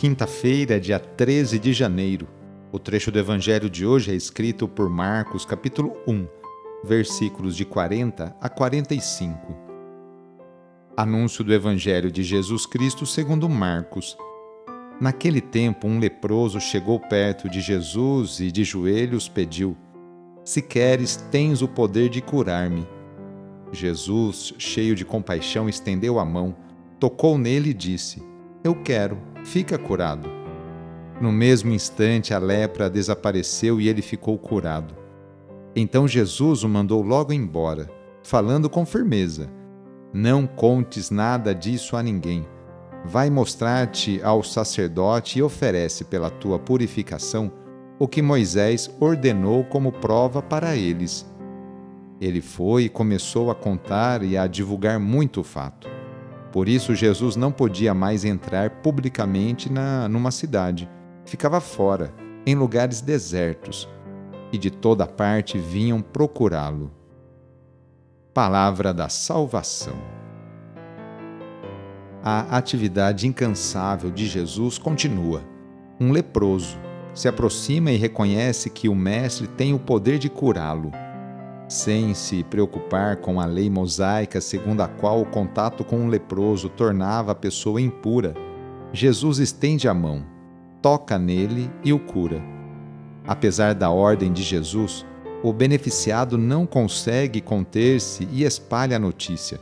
Quinta-feira, dia 13 de janeiro. O trecho do evangelho de hoje é escrito por Marcos, capítulo 1, versículos de 40 a 45. Anúncio do evangelho de Jesus Cristo segundo Marcos. Naquele tempo, um leproso chegou perto de Jesus e de joelhos pediu: Se queres, tens o poder de curar-me. Jesus, cheio de compaixão, estendeu a mão, tocou nele e disse: Eu quero fica curado. No mesmo instante, a lepra desapareceu e ele ficou curado. Então Jesus o mandou logo embora, falando com firmeza: Não contes nada disso a ninguém. Vai mostrar-te ao sacerdote e oferece pela tua purificação o que Moisés ordenou como prova para eles. Ele foi e começou a contar e a divulgar muito o fato. Por isso, Jesus não podia mais entrar publicamente na, numa cidade. Ficava fora, em lugares desertos, e de toda parte vinham procurá-lo. Palavra da Salvação. A atividade incansável de Jesus continua. Um leproso se aproxima e reconhece que o Mestre tem o poder de curá-lo sem se preocupar com a lei mosaica segundo a qual o contato com um leproso tornava a pessoa impura, Jesus estende a mão, toca nele e o cura. Apesar da ordem de Jesus, o beneficiado não consegue conter-se e espalha a notícia.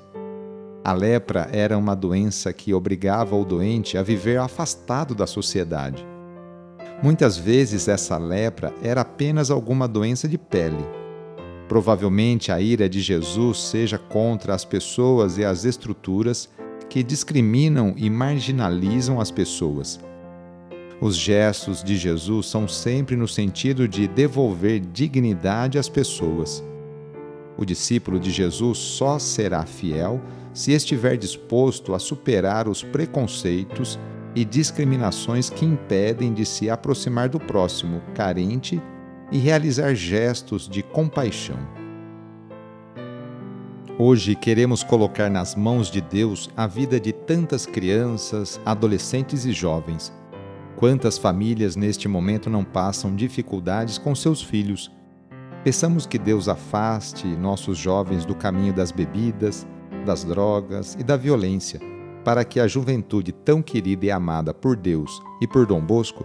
A lepra era uma doença que obrigava o doente a viver afastado da sociedade. Muitas vezes essa lepra era apenas alguma doença de pele Provavelmente a ira de Jesus seja contra as pessoas e as estruturas que discriminam e marginalizam as pessoas. Os gestos de Jesus são sempre no sentido de devolver dignidade às pessoas. O discípulo de Jesus só será fiel se estiver disposto a superar os preconceitos e discriminações que impedem de se aproximar do próximo carente e realizar gestos de compaixão. Hoje queremos colocar nas mãos de Deus a vida de tantas crianças, adolescentes e jovens. Quantas famílias neste momento não passam dificuldades com seus filhos? Peçamos que Deus afaste nossos jovens do caminho das bebidas, das drogas e da violência, para que a juventude tão querida e amada por Deus e por Dom Bosco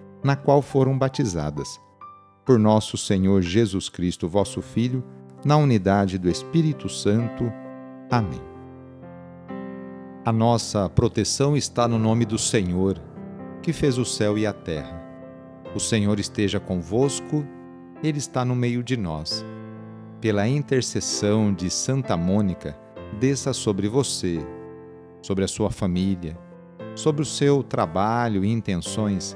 na qual foram batizadas. Por nosso Senhor Jesus Cristo, vosso Filho, na unidade do Espírito Santo. Amém. A nossa proteção está no nome do Senhor, que fez o céu e a terra. O Senhor esteja convosco, Ele está no meio de nós. pela intercessão de Santa Mônica, desça sobre você, sobre a sua família, sobre o seu trabalho e intenções,